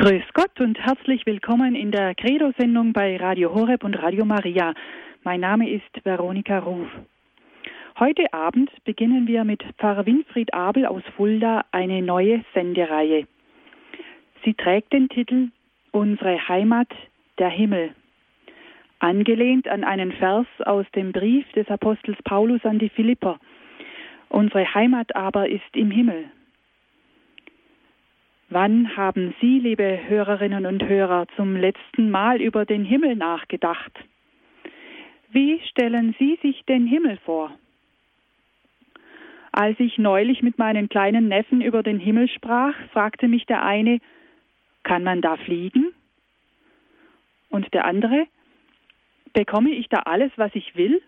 Grüß Gott und herzlich willkommen in der Credo-Sendung bei Radio Horeb und Radio Maria. Mein Name ist Veronika Ruf. Heute Abend beginnen wir mit Pfarrer Winfried Abel aus Fulda eine neue Sendereihe. Sie trägt den Titel Unsere Heimat, der Himmel. Angelehnt an einen Vers aus dem Brief des Apostels Paulus an die Philipper. Unsere Heimat aber ist im Himmel. Wann haben Sie, liebe Hörerinnen und Hörer, zum letzten Mal über den Himmel nachgedacht? Wie stellen Sie sich den Himmel vor? Als ich neulich mit meinen kleinen Neffen über den Himmel sprach, fragte mich der eine, kann man da fliegen? Und der andere, bekomme ich da alles, was ich will?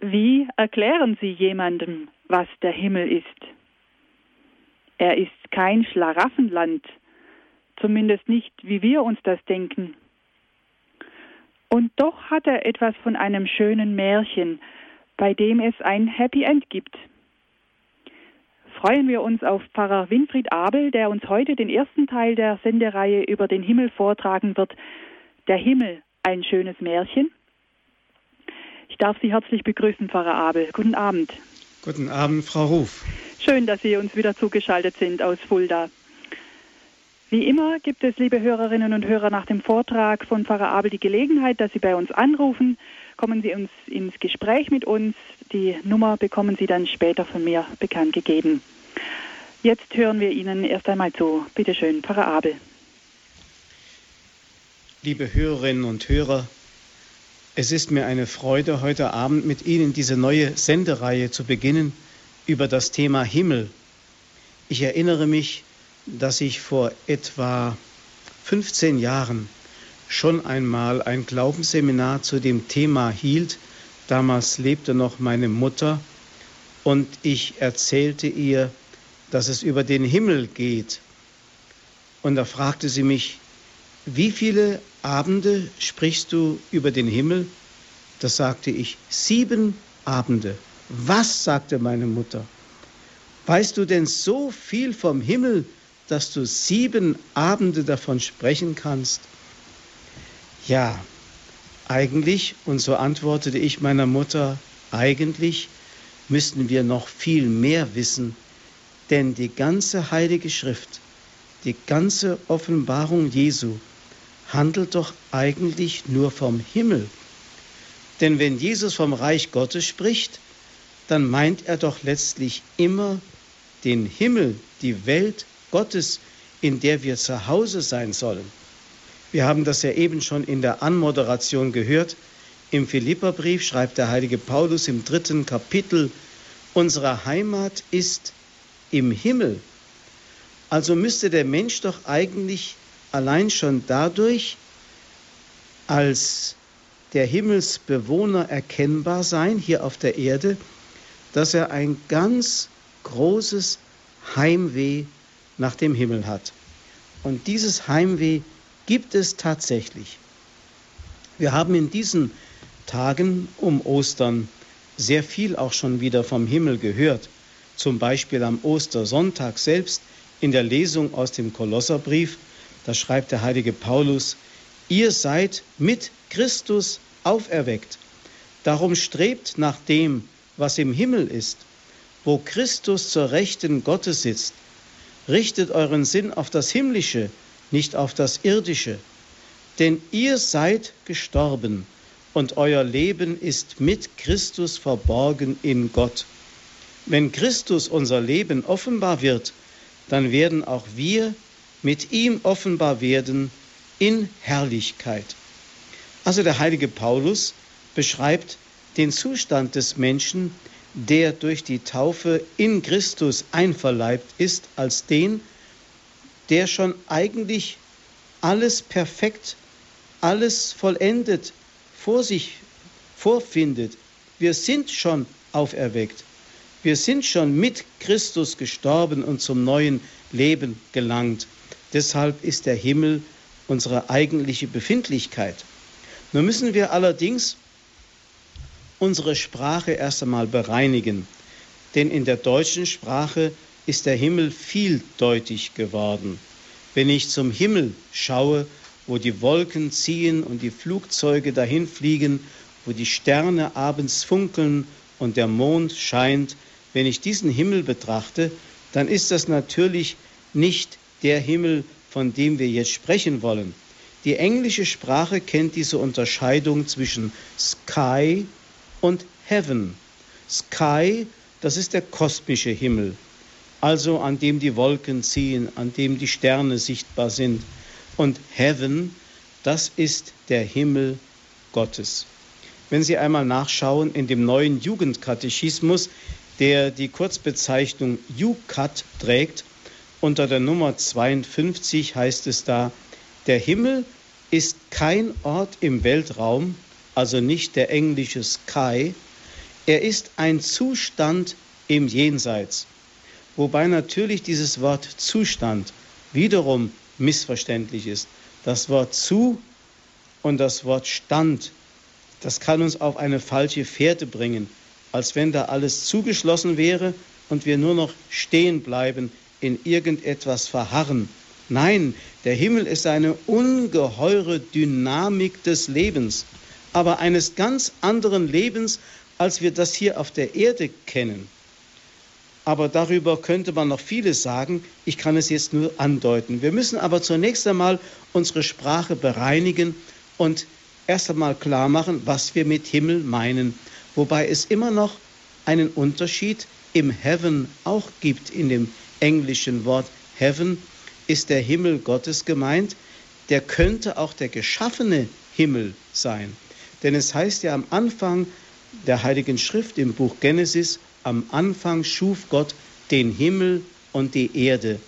Wie erklären Sie jemandem, was der Himmel ist? Er ist kein Schlaraffenland, zumindest nicht, wie wir uns das denken. Und doch hat er etwas von einem schönen Märchen, bei dem es ein Happy End gibt. Freuen wir uns auf Pfarrer Winfried Abel, der uns heute den ersten Teil der Sendereihe über den Himmel vortragen wird. Der Himmel, ein schönes Märchen. Ich darf Sie herzlich begrüßen, Pfarrer Abel. Guten Abend. Guten Abend, Frau Ruf. Schön, dass Sie uns wieder zugeschaltet sind aus Fulda. Wie immer gibt es, liebe Hörerinnen und Hörer, nach dem Vortrag von Pfarrer Abel die Gelegenheit, dass Sie bei uns anrufen. Kommen Sie uns ins Gespräch mit uns. Die Nummer bekommen Sie dann später von mir bekannt gegeben. Jetzt hören wir Ihnen erst einmal zu. Bitte schön, Pfarrer Abel. Liebe Hörerinnen und Hörer, es ist mir eine Freude, heute Abend mit Ihnen diese neue Sendereihe zu beginnen über das Thema Himmel. Ich erinnere mich, dass ich vor etwa 15 Jahren schon einmal ein Glaubensseminar zu dem Thema hielt. Damals lebte noch meine Mutter und ich erzählte ihr, dass es über den Himmel geht. Und da fragte sie mich, wie viele Abende sprichst du über den Himmel? Da sagte ich, sieben Abende. Was, sagte meine Mutter, weißt du denn so viel vom Himmel, dass du sieben Abende davon sprechen kannst? Ja, eigentlich, und so antwortete ich meiner Mutter, eigentlich müssten wir noch viel mehr wissen, denn die ganze heilige Schrift, die ganze Offenbarung Jesu handelt doch eigentlich nur vom Himmel. Denn wenn Jesus vom Reich Gottes spricht, dann meint er doch letztlich immer den Himmel, die Welt Gottes, in der wir zu Hause sein sollen. Wir haben das ja eben schon in der Anmoderation gehört. Im Philipperbrief schreibt der heilige Paulus im dritten Kapitel, unsere Heimat ist im Himmel. Also müsste der Mensch doch eigentlich allein schon dadurch als der Himmelsbewohner erkennbar sein hier auf der Erde, dass er ein ganz großes Heimweh nach dem Himmel hat. Und dieses Heimweh gibt es tatsächlich. Wir haben in diesen Tagen um Ostern sehr viel auch schon wieder vom Himmel gehört. Zum Beispiel am Ostersonntag selbst in der Lesung aus dem Kolosserbrief, da schreibt der heilige Paulus, ihr seid mit Christus auferweckt. Darum strebt nach dem, was im Himmel ist, wo Christus zur Rechten Gottes sitzt. Richtet euren Sinn auf das Himmlische, nicht auf das Irdische. Denn ihr seid gestorben und euer Leben ist mit Christus verborgen in Gott. Wenn Christus unser Leben offenbar wird, dann werden auch wir mit ihm offenbar werden in Herrlichkeit. Also der heilige Paulus beschreibt den Zustand des Menschen, der durch die Taufe in Christus einverleibt ist, als den, der schon eigentlich alles perfekt, alles vollendet vor sich vorfindet. Wir sind schon auferweckt. Wir sind schon mit Christus gestorben und zum neuen Leben gelangt. Deshalb ist der Himmel unsere eigentliche Befindlichkeit. Nun müssen wir allerdings unsere Sprache erst einmal bereinigen. Denn in der deutschen Sprache ist der Himmel vieldeutig geworden. Wenn ich zum Himmel schaue, wo die Wolken ziehen und die Flugzeuge dahinfliegen, wo die Sterne abends funkeln und der Mond scheint, wenn ich diesen Himmel betrachte, dann ist das natürlich nicht der Himmel, von dem wir jetzt sprechen wollen. Die englische Sprache kennt diese Unterscheidung zwischen Sky und Heaven. Sky, das ist der kosmische Himmel, also an dem die Wolken ziehen, an dem die Sterne sichtbar sind. Und Heaven, das ist der Himmel Gottes. Wenn Sie einmal nachschauen in dem neuen Jugendkatechismus, der die Kurzbezeichnung UCAT trägt, unter der Nummer 52 heißt es da, der Himmel ist kein Ort im Weltraum, also nicht der englische Sky, er ist ein Zustand im Jenseits. Wobei natürlich dieses Wort Zustand wiederum missverständlich ist. Das Wort zu und das Wort Stand, das kann uns auf eine falsche Fährte bringen, als wenn da alles zugeschlossen wäre und wir nur noch stehen bleiben, in irgendetwas verharren. Nein, der Himmel ist eine ungeheure Dynamik des Lebens, aber eines ganz anderen Lebens, als wir das hier auf der Erde kennen. Aber darüber könnte man noch vieles sagen. Ich kann es jetzt nur andeuten. Wir müssen aber zunächst einmal unsere Sprache bereinigen und erst einmal klar machen, was wir mit Himmel meinen. Wobei es immer noch einen Unterschied im Heaven auch gibt. In dem englischen Wort Heaven ist der Himmel Gottes gemeint. Der könnte auch der geschaffene Himmel sein. Denn es heißt ja am Anfang der Heiligen Schrift im Buch Genesis, am Anfang schuf Gott den Himmel und die Erde.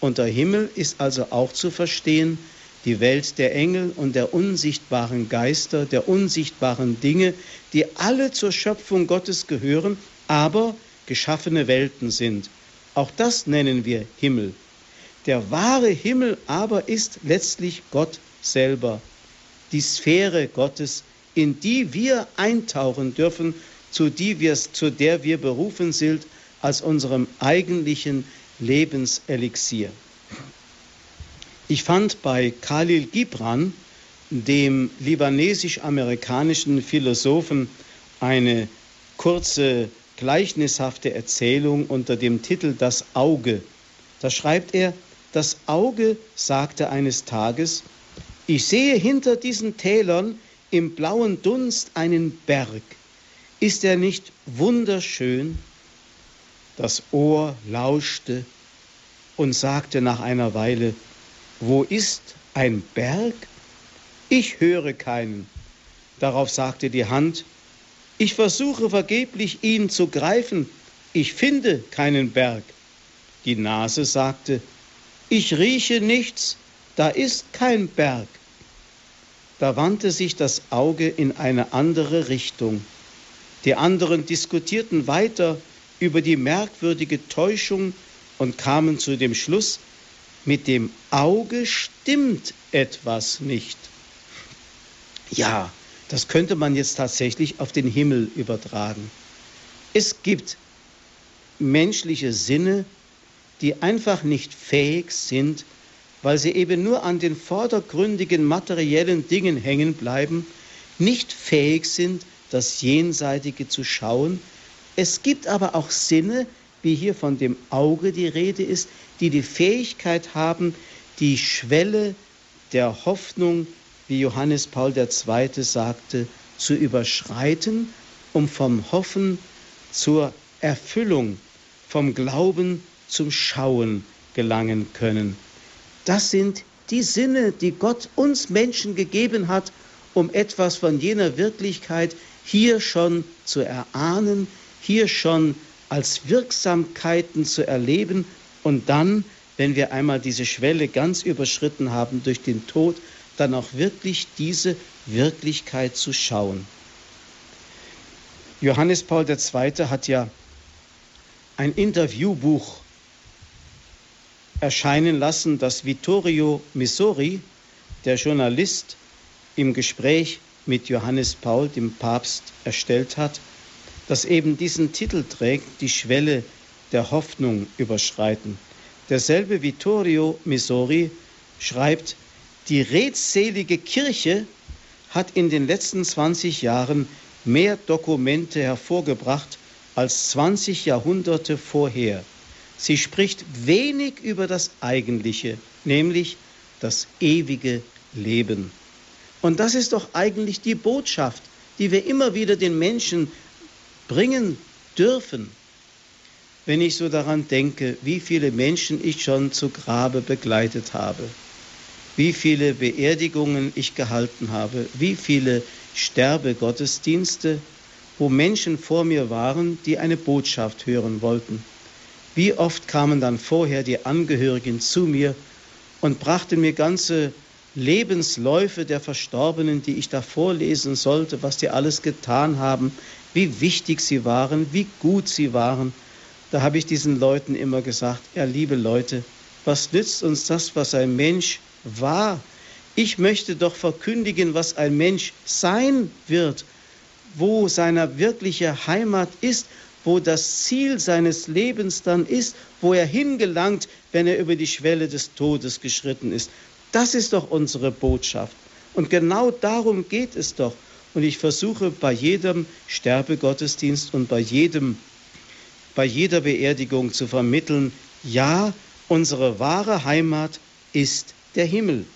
Unter Himmel ist also auch zu verstehen die Welt der Engel und der unsichtbaren Geister, der unsichtbaren Dinge, die alle zur Schöpfung Gottes gehören, aber geschaffene Welten sind. Auch das nennen wir Himmel. Der wahre Himmel aber ist letztlich Gott selber, die Sphäre Gottes, in die wir eintauchen dürfen, zu, die wir, zu der wir berufen sind als unserem eigentlichen Lebenselixier. Ich fand bei Khalil Gibran, dem libanesisch-amerikanischen Philosophen, eine kurze gleichnishafte Erzählung unter dem Titel Das Auge. Da schreibt er, das Auge sagte eines Tages, ich sehe hinter diesen Tälern im blauen Dunst einen Berg. Ist er nicht wunderschön? Das Ohr lauschte und sagte nach einer Weile, wo ist ein Berg? Ich höre keinen. Darauf sagte die Hand, ich versuche vergeblich ihn zu greifen, ich finde keinen Berg. Die Nase sagte, ich rieche nichts, da ist kein Berg. Da wandte sich das Auge in eine andere Richtung. Die anderen diskutierten weiter über die merkwürdige Täuschung und kamen zu dem Schluss, mit dem Auge stimmt etwas nicht. Ja, das könnte man jetzt tatsächlich auf den Himmel übertragen. Es gibt menschliche Sinne, die einfach nicht fähig sind, weil sie eben nur an den vordergründigen materiellen Dingen hängen bleiben, nicht fähig sind, das Jenseitige zu schauen. Es gibt aber auch Sinne, wie hier von dem Auge die Rede ist, die die Fähigkeit haben, die Schwelle der Hoffnung, wie Johannes Paul II. sagte, zu überschreiten, um vom Hoffen zur Erfüllung, vom Glauben zum Schauen gelangen können. Das sind die Sinne, die Gott uns Menschen gegeben hat, um etwas von jener Wirklichkeit hier schon zu erahnen, hier schon als Wirksamkeiten zu erleben und dann, wenn wir einmal diese Schwelle ganz überschritten haben durch den Tod, dann auch wirklich diese Wirklichkeit zu schauen. Johannes Paul II. hat ja ein Interviewbuch erscheinen lassen, das Vittorio Missori, der Journalist, im Gespräch mit Johannes Paul, dem Papst, erstellt hat, das eben diesen Titel trägt, die Schwelle der Hoffnung überschreiten. Derselbe Vittorio Missori schreibt, die redselige Kirche hat in den letzten 20 Jahren mehr Dokumente hervorgebracht als 20 Jahrhunderte vorher. Sie spricht wenig über das Eigentliche, nämlich das ewige Leben. Und das ist doch eigentlich die Botschaft, die wir immer wieder den Menschen bringen dürfen. Wenn ich so daran denke, wie viele Menschen ich schon zu Grabe begleitet habe, wie viele Beerdigungen ich gehalten habe, wie viele Sterbegottesdienste, wo Menschen vor mir waren, die eine Botschaft hören wollten. Wie oft kamen dann vorher die Angehörigen zu mir und brachten mir ganze Lebensläufe der Verstorbenen, die ich da vorlesen sollte, was die alles getan haben, wie wichtig sie waren, wie gut sie waren. Da habe ich diesen Leuten immer gesagt, ja liebe Leute, was nützt uns das, was ein Mensch war? Ich möchte doch verkündigen, was ein Mensch sein wird, wo seine wirkliche Heimat ist, wo das Ziel seines Lebens dann ist, wo er hingelangt, wenn er über die Schwelle des Todes geschritten ist. Das ist doch unsere Botschaft. Und genau darum geht es doch. Und ich versuche bei jedem Sterbegottesdienst und bei jedem bei jeder Beerdigung zu vermitteln, ja, unsere wahre Heimat ist der Himmel.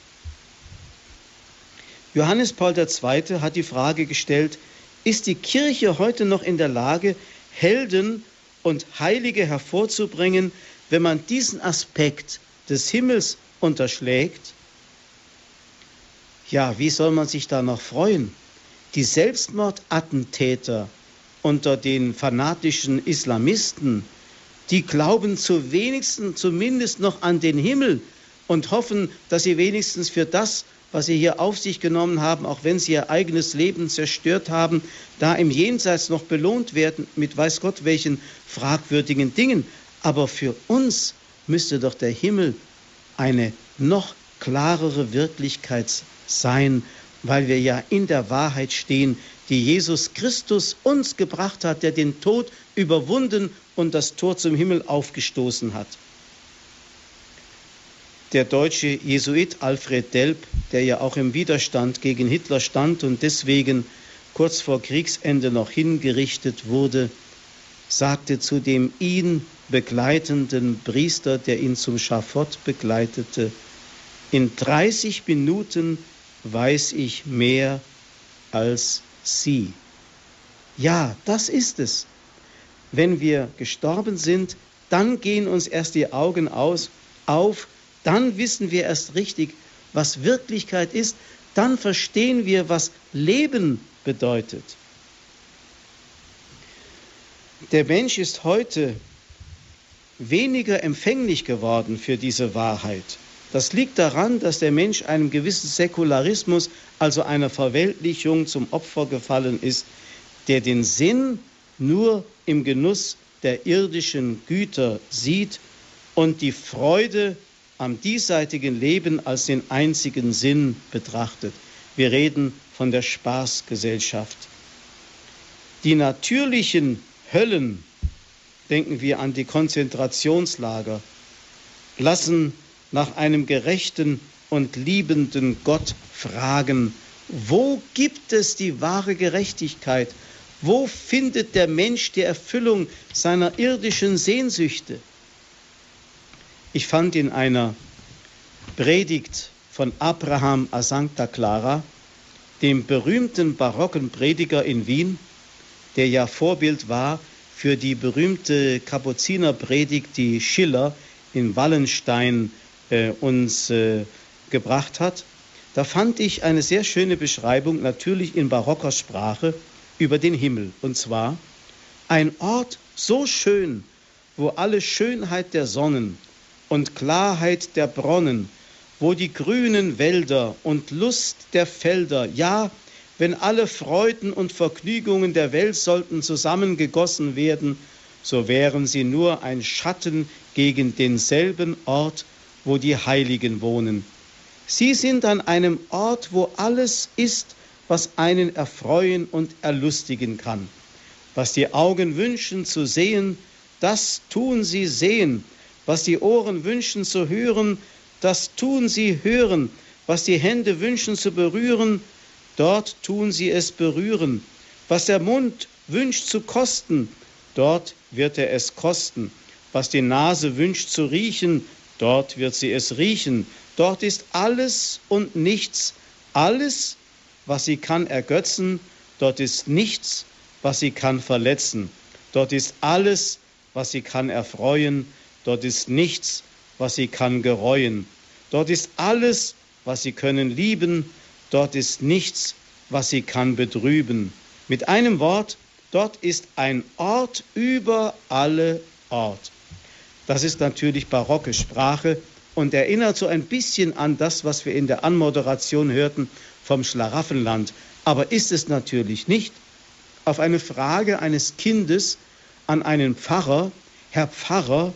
Johannes Paul II. hat die Frage gestellt, ist die Kirche heute noch in der Lage, Helden und Heilige hervorzubringen, wenn man diesen Aspekt des Himmels unterschlägt? Ja, wie soll man sich da noch freuen? Die Selbstmordattentäter unter den fanatischen Islamisten, die glauben zu wenigsten zumindest noch an den Himmel und hoffen, dass sie wenigstens für das, was sie hier auf sich genommen haben, auch wenn sie ihr eigenes Leben zerstört haben, da im Jenseits noch belohnt werden mit weiß Gott welchen fragwürdigen Dingen. Aber für uns müsste doch der Himmel eine noch klarere Wirklichkeit sein, weil wir ja in der Wahrheit stehen, die Jesus Christus uns gebracht hat, der den Tod überwunden und das Tor zum Himmel aufgestoßen hat. Der deutsche Jesuit Alfred Delp, der ja auch im Widerstand gegen Hitler stand und deswegen kurz vor Kriegsende noch hingerichtet wurde, sagte zu dem ihn begleitenden Priester, der ihn zum Schafott begleitete, in 30 Minuten weiß ich mehr als sie. Ja, das ist es. Wenn wir gestorben sind, dann gehen uns erst die Augen aus, auf, dann wissen wir erst richtig, was Wirklichkeit ist, dann verstehen wir, was Leben bedeutet. Der Mensch ist heute weniger empfänglich geworden für diese Wahrheit. Das liegt daran, dass der Mensch einem gewissen Säkularismus, also einer Verweltlichung zum Opfer gefallen ist, der den Sinn nur im Genuss der irdischen Güter sieht und die Freude am diesseitigen Leben als den einzigen Sinn betrachtet. Wir reden von der Spaßgesellschaft. Die natürlichen Höllen, denken wir an die Konzentrationslager, lassen nach einem gerechten und liebenden Gott fragen, wo gibt es die wahre Gerechtigkeit? Wo findet der Mensch die Erfüllung seiner irdischen Sehnsüchte? Ich fand in einer Predigt von Abraham a Sancta Clara, dem berühmten barocken Prediger in Wien, der ja Vorbild war für die berühmte Kapuzinerpredigt, die Schiller in Wallenstein äh, uns äh, gebracht hat, da fand ich eine sehr schöne Beschreibung, natürlich in barocker Sprache, über den Himmel. Und zwar ein Ort so schön, wo alle Schönheit der Sonnen und Klarheit der Bronnen, wo die grünen Wälder und Lust der Felder, ja, wenn alle Freuden und Vergnügungen der Welt sollten zusammengegossen werden, so wären sie nur ein Schatten gegen denselben Ort, wo die Heiligen wohnen. Sie sind an einem Ort, wo alles ist, was einen erfreuen und erlustigen kann. Was die Augen wünschen zu sehen, das tun sie sehen. Was die Ohren wünschen zu hören, das tun sie hören. Was die Hände wünschen zu berühren, dort tun sie es berühren. Was der Mund wünscht zu kosten, dort wird er es kosten. Was die Nase wünscht zu riechen, dort wird sie es riechen. Dort ist alles und nichts, alles, was sie kann ergötzen, dort ist nichts, was sie kann verletzen. Dort ist alles, was sie kann erfreuen, dort ist nichts, was sie kann gereuen. Dort ist alles, was sie können lieben, dort ist nichts, was sie kann betrüben. Mit einem Wort, dort ist ein Ort über alle Ort. Das ist natürlich barocke Sprache und erinnert so ein bisschen an das, was wir in der Anmoderation hörten vom Schlaraffenland. Aber ist es natürlich nicht. Auf eine Frage eines Kindes an einen Pfarrer, Herr Pfarrer,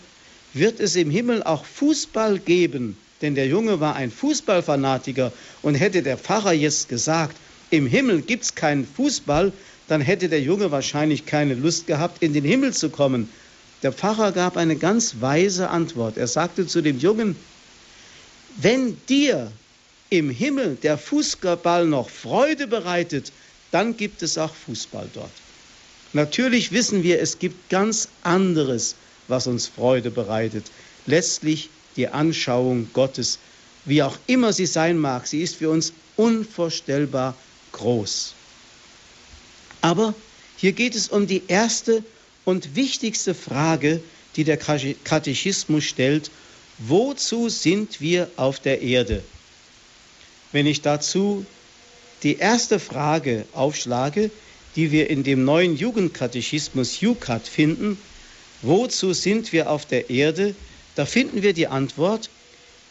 wird es im Himmel auch Fußball geben? Denn der Junge war ein Fußballfanatiker und hätte der Pfarrer jetzt gesagt, im Himmel gibt es keinen Fußball, dann hätte der Junge wahrscheinlich keine Lust gehabt, in den Himmel zu kommen. Der Pfarrer gab eine ganz weise Antwort. Er sagte zu dem Jungen, wenn dir im Himmel der Fußball noch Freude bereitet, dann gibt es auch Fußball dort. Natürlich wissen wir, es gibt ganz anderes, was uns Freude bereitet. Letztlich die Anschauung Gottes, wie auch immer sie sein mag, sie ist für uns unvorstellbar groß. Aber hier geht es um die erste und wichtigste Frage, die der Katechismus stellt, wozu sind wir auf der Erde? Wenn ich dazu die erste Frage aufschlage, die wir in dem neuen Jugendkatechismus Jukat finden, wozu sind wir auf der Erde? Da finden wir die Antwort,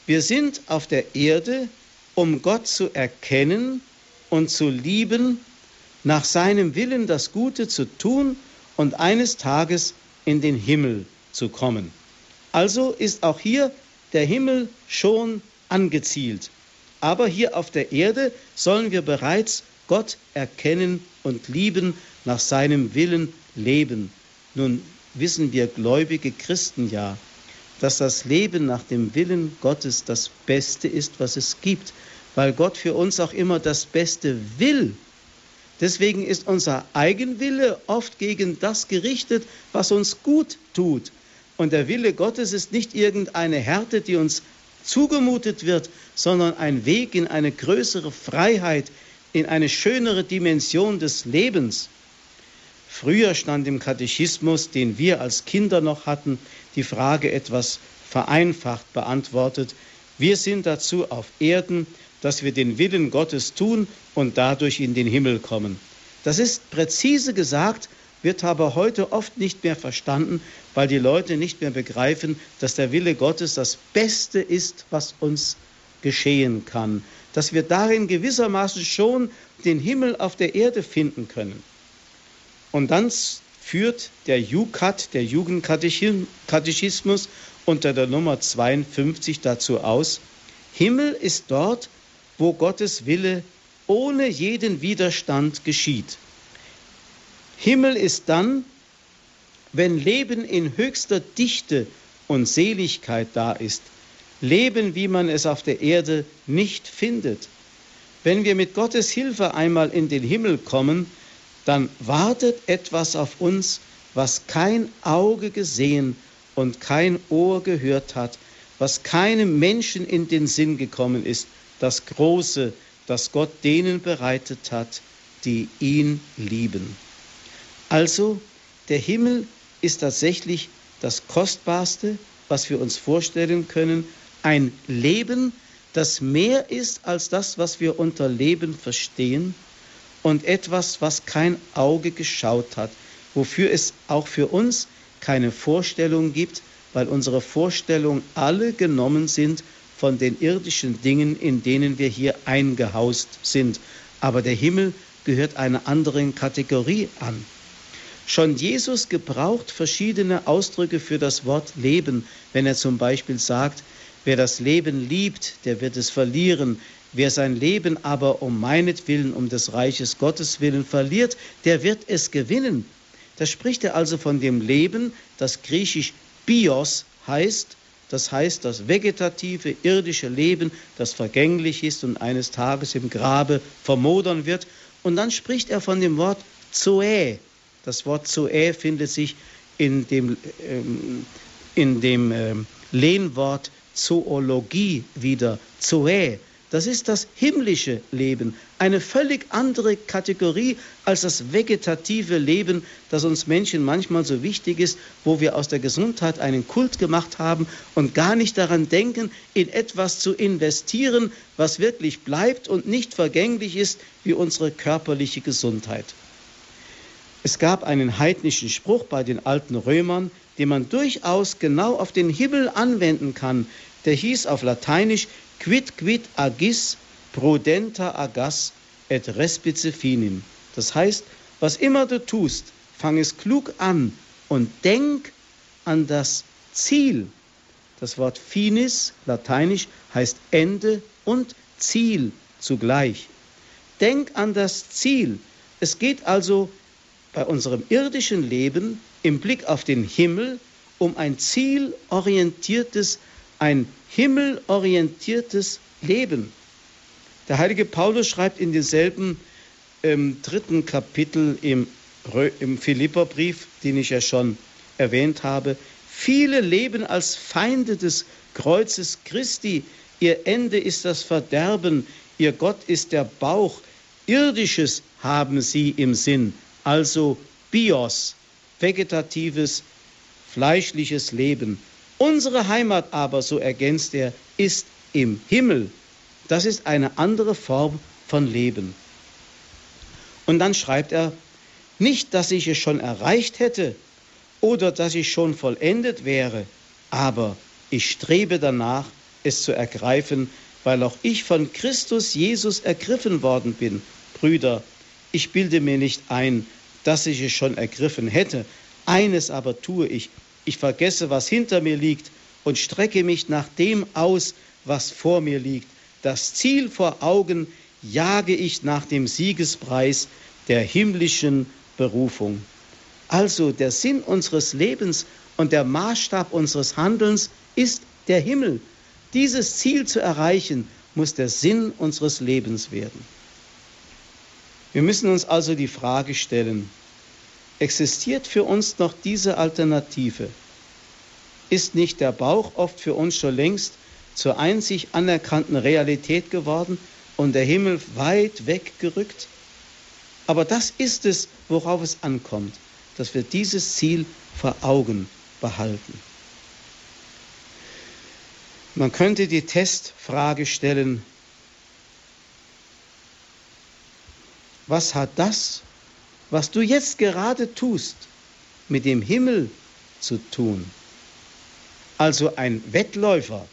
wir sind auf der Erde, um Gott zu erkennen und zu lieben, nach seinem Willen das Gute zu tun und eines Tages in den Himmel zu kommen. Also ist auch hier der Himmel schon angezielt. Aber hier auf der Erde sollen wir bereits Gott erkennen und lieben, nach seinem Willen leben. Nun wissen wir gläubige Christen ja, dass das Leben nach dem Willen Gottes das Beste ist, was es gibt, weil Gott für uns auch immer das Beste will. Deswegen ist unser Eigenwille oft gegen das gerichtet, was uns gut tut. Und der Wille Gottes ist nicht irgendeine Härte, die uns zugemutet wird, sondern ein Weg in eine größere Freiheit, in eine schönere Dimension des Lebens. Früher stand im Katechismus, den wir als Kinder noch hatten, die Frage etwas vereinfacht beantwortet. Wir sind dazu auf Erden, dass wir den Willen Gottes tun und dadurch in den Himmel kommen. Das ist präzise gesagt, wird aber heute oft nicht mehr verstanden, weil die Leute nicht mehr begreifen, dass der Wille Gottes das Beste ist, was uns geschehen kann, dass wir darin gewissermaßen schon den Himmel auf der Erde finden können. Und dann führt der JUKAT, der Jugendkatechismus, unter der Nummer 52 dazu aus, Himmel ist dort, wo Gottes Wille ohne jeden Widerstand geschieht. Himmel ist dann, wenn Leben in höchster Dichte und Seligkeit da ist, Leben, wie man es auf der Erde nicht findet. Wenn wir mit Gottes Hilfe einmal in den Himmel kommen, dann wartet etwas auf uns, was kein Auge gesehen und kein Ohr gehört hat, was keinem Menschen in den Sinn gekommen ist, das Große, das Gott denen bereitet hat, die ihn lieben. Also, der Himmel ist tatsächlich das Kostbarste, was wir uns vorstellen können, ein Leben, das mehr ist als das, was wir unter Leben verstehen und etwas, was kein Auge geschaut hat, wofür es auch für uns keine Vorstellung gibt, weil unsere Vorstellungen alle genommen sind von den irdischen Dingen, in denen wir hier eingehaust sind. Aber der Himmel gehört einer anderen Kategorie an. Schon Jesus gebraucht verschiedene Ausdrücke für das Wort Leben, wenn er zum Beispiel sagt, wer das Leben liebt, der wird es verlieren. Wer sein Leben aber um meinetwillen, um des Reiches Gottes willen verliert, der wird es gewinnen. Da spricht er also von dem Leben, das griechisch Bios heißt, das heißt das vegetative, irdische Leben, das vergänglich ist und eines Tages im Grabe vermodern wird. Und dann spricht er von dem Wort Zoe. Das Wort Zoe findet sich in dem, ähm, in dem ähm, Lehnwort Zoologie wieder. Zoe. Das ist das himmlische Leben, eine völlig andere Kategorie als das vegetative Leben, das uns Menschen manchmal so wichtig ist, wo wir aus der Gesundheit einen Kult gemacht haben und gar nicht daran denken, in etwas zu investieren, was wirklich bleibt und nicht vergänglich ist wie unsere körperliche Gesundheit. Es gab einen heidnischen Spruch bei den alten Römern, den man durchaus genau auf den Himmel anwenden kann. Der hieß auf Lateinisch quid quid agis prudenta agas et respice finim. Das heißt, was immer du tust, fang es klug an und denk an das Ziel. Das Wort finis, lateinisch, heißt Ende und Ziel zugleich. Denk an das Ziel. Es geht also bei unserem irdischen Leben im Blick auf den Himmel um ein zielorientiertes, ein himmelorientiertes Leben. Der heilige Paulus schreibt in demselben ähm, dritten Kapitel im, im Philipperbrief, den ich ja schon erwähnt habe, viele leben als Feinde des Kreuzes Christi. Ihr Ende ist das Verderben, ihr Gott ist der Bauch. Irdisches haben sie im Sinn, also Bios, vegetatives, fleischliches Leben. Unsere Heimat aber, so ergänzt er, ist im Himmel. Das ist eine andere Form von Leben. Und dann schreibt er, nicht, dass ich es schon erreicht hätte oder dass ich schon vollendet wäre, aber ich strebe danach, es zu ergreifen, weil auch ich von Christus Jesus ergriffen worden bin. Brüder, ich bilde mir nicht ein, dass ich es schon ergriffen hätte. Eines aber tue ich, ich vergesse, was hinter mir liegt und strecke mich nach dem aus, was vor mir liegt. Das Ziel vor Augen jage ich nach dem Siegespreis der himmlischen Berufung. Also der Sinn unseres Lebens und der Maßstab unseres Handelns ist der Himmel. Dieses Ziel zu erreichen, muss der Sinn unseres Lebens werden. Wir müssen uns also die Frage stellen, existiert für uns noch diese Alternative? Ist nicht der Bauch oft für uns schon längst zur einzig anerkannten Realität geworden und der Himmel weit weggerückt? Aber das ist es, worauf es ankommt, dass wir dieses Ziel vor Augen behalten. Man könnte die Testfrage stellen, was hat das, was du jetzt gerade tust, mit dem Himmel zu tun? Also ein Wettläufer,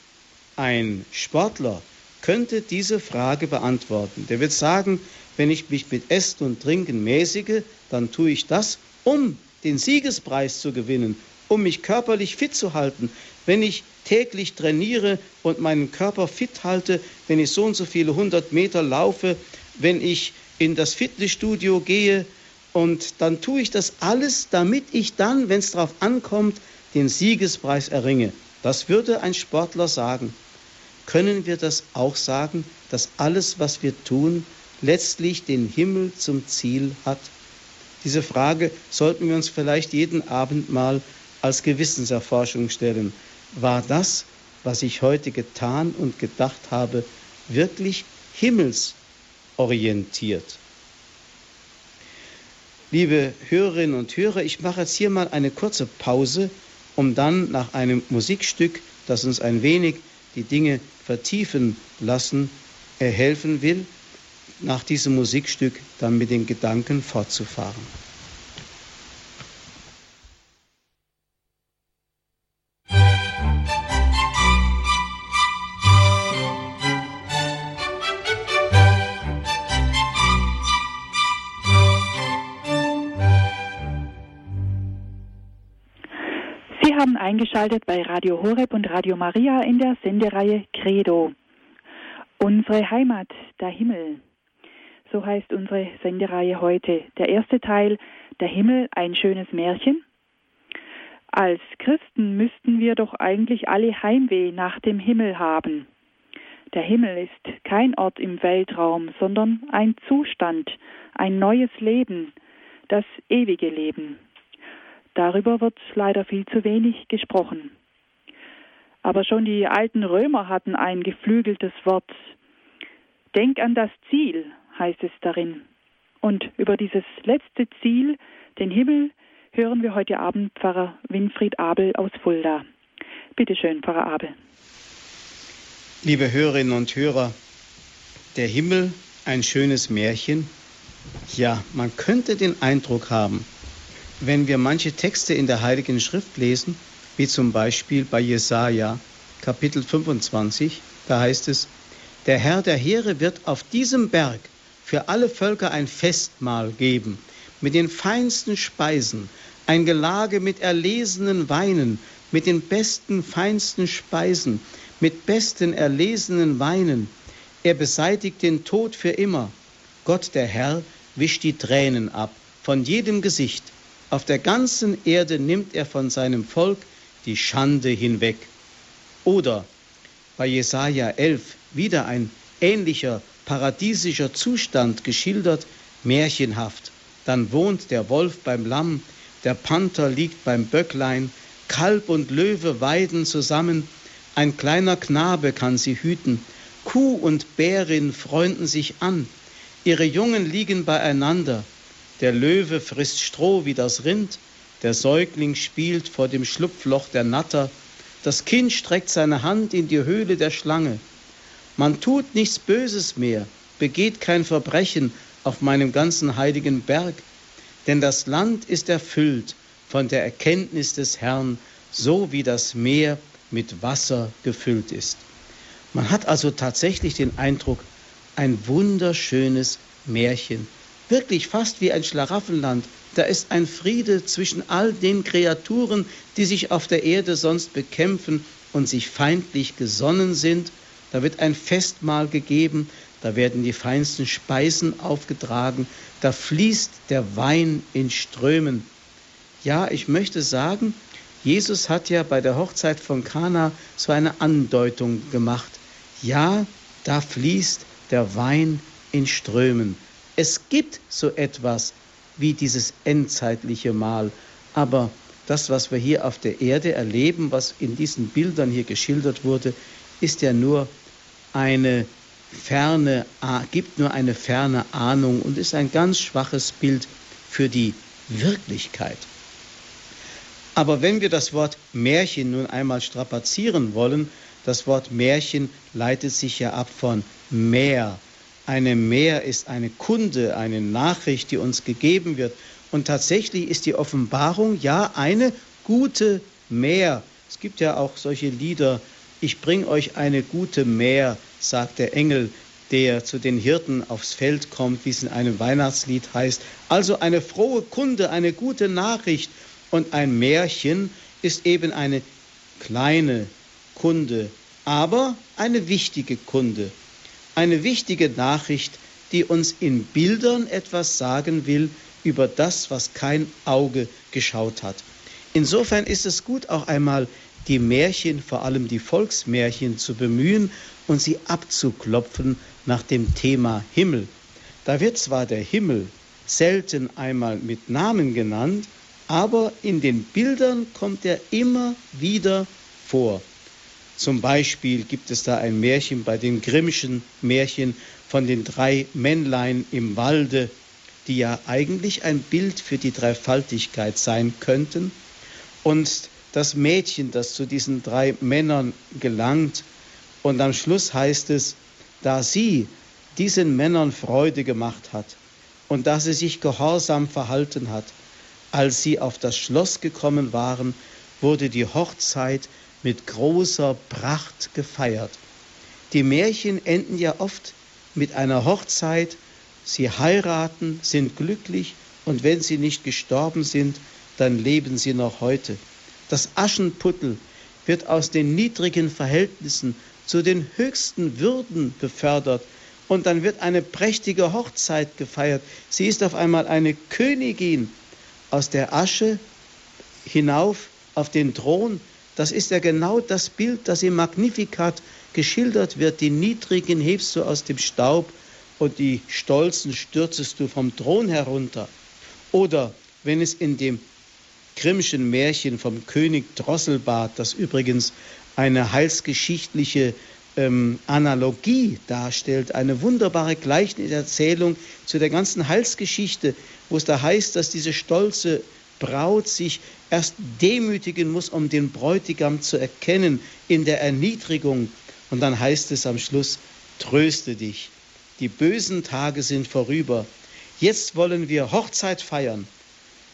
ein Sportler könnte diese Frage beantworten. Der wird sagen, wenn ich mich mit Essen und Trinken mäßige, dann tue ich das, um den Siegespreis zu gewinnen, um mich körperlich fit zu halten. Wenn ich täglich trainiere und meinen Körper fit halte, wenn ich so und so viele hundert Meter laufe, wenn ich in das Fitnessstudio gehe und dann tue ich das alles, damit ich dann, wenn es darauf ankommt, den Siegespreis erringe. Das würde ein Sportler sagen. Können wir das auch sagen, dass alles, was wir tun, letztlich den Himmel zum Ziel hat? Diese Frage sollten wir uns vielleicht jeden Abend mal als Gewissenserforschung stellen. War das, was ich heute getan und gedacht habe, wirklich himmels orientiert. Liebe Hörerinnen und Hörer, ich mache jetzt hier mal eine kurze Pause, um dann nach einem Musikstück, das uns ein wenig die Dinge vertiefen lassen, helfen will, nach diesem Musikstück dann mit den Gedanken fortzufahren. Eingeschaltet bei Radio Horeb und Radio Maria in der Sendereihe Credo. Unsere Heimat, der Himmel. So heißt unsere Sendereihe heute. Der erste Teil, der Himmel, ein schönes Märchen. Als Christen müssten wir doch eigentlich alle Heimweh nach dem Himmel haben. Der Himmel ist kein Ort im Weltraum, sondern ein Zustand, ein neues Leben, das ewige Leben. Darüber wird leider viel zu wenig gesprochen. Aber schon die alten Römer hatten ein geflügeltes Wort. Denk an das Ziel, heißt es darin. Und über dieses letzte Ziel, den Himmel, hören wir heute Abend Pfarrer Winfried Abel aus Fulda. Bitte schön, Pfarrer Abel. Liebe Hörerinnen und Hörer, der Himmel ein schönes Märchen? Ja, man könnte den Eindruck haben, wenn wir manche Texte in der Heiligen Schrift lesen, wie zum Beispiel bei Jesaja, Kapitel 25, da heißt es: Der Herr der Heere wird auf diesem Berg für alle Völker ein Festmahl geben, mit den feinsten Speisen, ein Gelage mit erlesenen Weinen, mit den besten, feinsten Speisen, mit besten erlesenen Weinen. Er beseitigt den Tod für immer. Gott der Herr wischt die Tränen ab von jedem Gesicht. Auf der ganzen Erde nimmt er von seinem Volk die Schande hinweg. Oder bei Jesaja 11 wieder ein ähnlicher paradiesischer Zustand geschildert, märchenhaft. Dann wohnt der Wolf beim Lamm, der Panther liegt beim Böcklein, Kalb und Löwe weiden zusammen, ein kleiner Knabe kann sie hüten, Kuh und Bärin freunden sich an, ihre Jungen liegen beieinander, der Löwe frisst Stroh wie das Rind, der Säugling spielt vor dem Schlupfloch der Natter, das Kind streckt seine Hand in die Höhle der Schlange. Man tut nichts Böses mehr, begeht kein Verbrechen auf meinem ganzen heiligen Berg, denn das Land ist erfüllt von der Erkenntnis des Herrn, so wie das Meer mit Wasser gefüllt ist. Man hat also tatsächlich den Eindruck, ein wunderschönes Märchen, wirklich fast wie ein Schlaraffenland. Da ist ein Friede zwischen all den Kreaturen, die sich auf der Erde sonst bekämpfen und sich feindlich gesonnen sind. Da wird ein Festmahl gegeben, da werden die feinsten Speisen aufgetragen, da fließt der Wein in Strömen. Ja, ich möchte sagen, Jesus hat ja bei der Hochzeit von Kana so eine Andeutung gemacht. Ja, da fließt der Wein in Strömen. Es gibt so etwas wie dieses endzeitliche Mahl, aber das, was wir hier auf der Erde erleben, was in diesen Bildern hier geschildert wurde, ist ja nur eine ferne, gibt nur eine ferne Ahnung und ist ein ganz schwaches Bild für die Wirklichkeit. Aber wenn wir das Wort Märchen nun einmal strapazieren wollen, das Wort Märchen leitet sich ja ab von Meer. Eine Mehr ist eine Kunde, eine Nachricht, die uns gegeben wird. Und tatsächlich ist die Offenbarung ja eine gute Meer. Es gibt ja auch solche Lieder, ich bring euch eine gute Meer, sagt der Engel, der zu den Hirten aufs Feld kommt, wie es in einem Weihnachtslied heißt. Also eine frohe Kunde, eine gute Nachricht. Und ein Märchen ist eben eine kleine Kunde, aber eine wichtige Kunde, eine wichtige Nachricht, die uns in Bildern etwas sagen will über das, was kein Auge geschaut hat. Insofern ist es gut, auch einmal die Märchen, vor allem die Volksmärchen, zu bemühen und sie abzuklopfen nach dem Thema Himmel. Da wird zwar der Himmel selten einmal mit Namen genannt, aber in den Bildern kommt er immer wieder vor. Zum Beispiel gibt es da ein Märchen bei den Grimmschen Märchen von den drei Männlein im Walde, die ja eigentlich ein Bild für die Dreifaltigkeit sein könnten. Und das Mädchen, das zu diesen drei Männern gelangt, und am Schluss heißt es, da sie diesen Männern Freude gemacht hat und da sie sich gehorsam verhalten hat, als sie auf das Schloss gekommen waren, wurde die Hochzeit mit großer Pracht gefeiert. Die Märchen enden ja oft mit einer Hochzeit, sie heiraten, sind glücklich und wenn sie nicht gestorben sind, dann leben sie noch heute. Das Aschenputtel wird aus den niedrigen Verhältnissen zu den höchsten Würden befördert Und dann wird eine prächtige Hochzeit gefeiert. Sie ist auf einmal eine Königin aus der Asche hinauf auf den Thron. Das ist ja genau das Bild, das im Magnificat geschildert wird. Die Niedrigen hebst du aus dem Staub und die Stolzen stürzest du vom Thron herunter. Oder wenn es in dem Grimmschen Märchen vom König Drosselbart, das übrigens eine heilsgeschichtliche ähm, Analogie darstellt, eine wunderbare Gleichniserzählung zu der ganzen Heilsgeschichte, wo es da heißt, dass diese stolze Braut sich erst demütigen muss, um den Bräutigam zu erkennen in der Erniedrigung. Und dann heißt es am Schluss, tröste dich, die bösen Tage sind vorüber. Jetzt wollen wir Hochzeit feiern.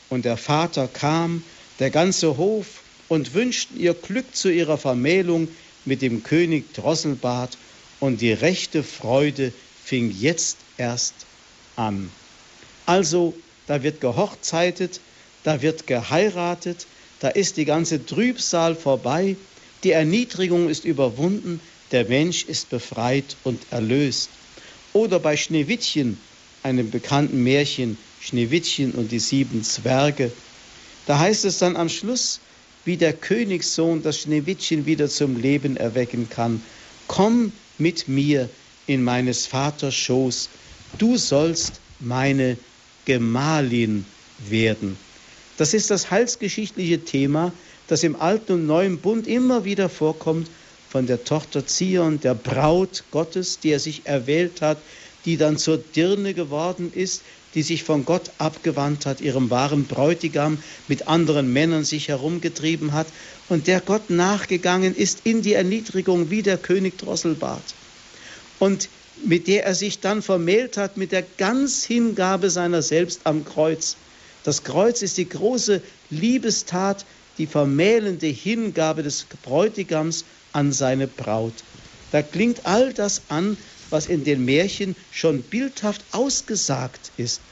Und der Vater kam, der ganze Hof, und wünschten ihr Glück zu ihrer Vermählung mit dem König Drosselbart, und die rechte Freude fing jetzt erst an. Also, da wird gehochzeitet, da wird geheiratet, da ist die ganze Trübsal vorbei, die Erniedrigung ist überwunden, der Mensch ist befreit und erlöst. Oder bei Schneewittchen, einem bekannten Märchen, Schneewittchen und die sieben Zwerge, da heißt es dann am Schluss, wie der Königssohn das Schneewittchen wieder zum Leben erwecken kann. Komm mit mir in meines Vaters Schoß, du sollst meine Gemahlin werden. Das ist das heilsgeschichtliche Thema, das im Alten und Neuen Bund immer wieder vorkommt von der Tochter Zion, der Braut Gottes, die er sich erwählt hat, die dann zur Dirne geworden ist, die sich von Gott abgewandt hat, ihrem wahren Bräutigam mit anderen Männern sich herumgetrieben hat und der Gott nachgegangen ist in die Erniedrigung wie der König Drosselbart. Und mit der er sich dann vermählt hat mit der ganz Hingabe seiner selbst am Kreuz. Das Kreuz ist die große Liebestat, die vermählende Hingabe des Bräutigams an seine Braut. Da klingt all das an, was in den Märchen schon bildhaft ausgesagt ist.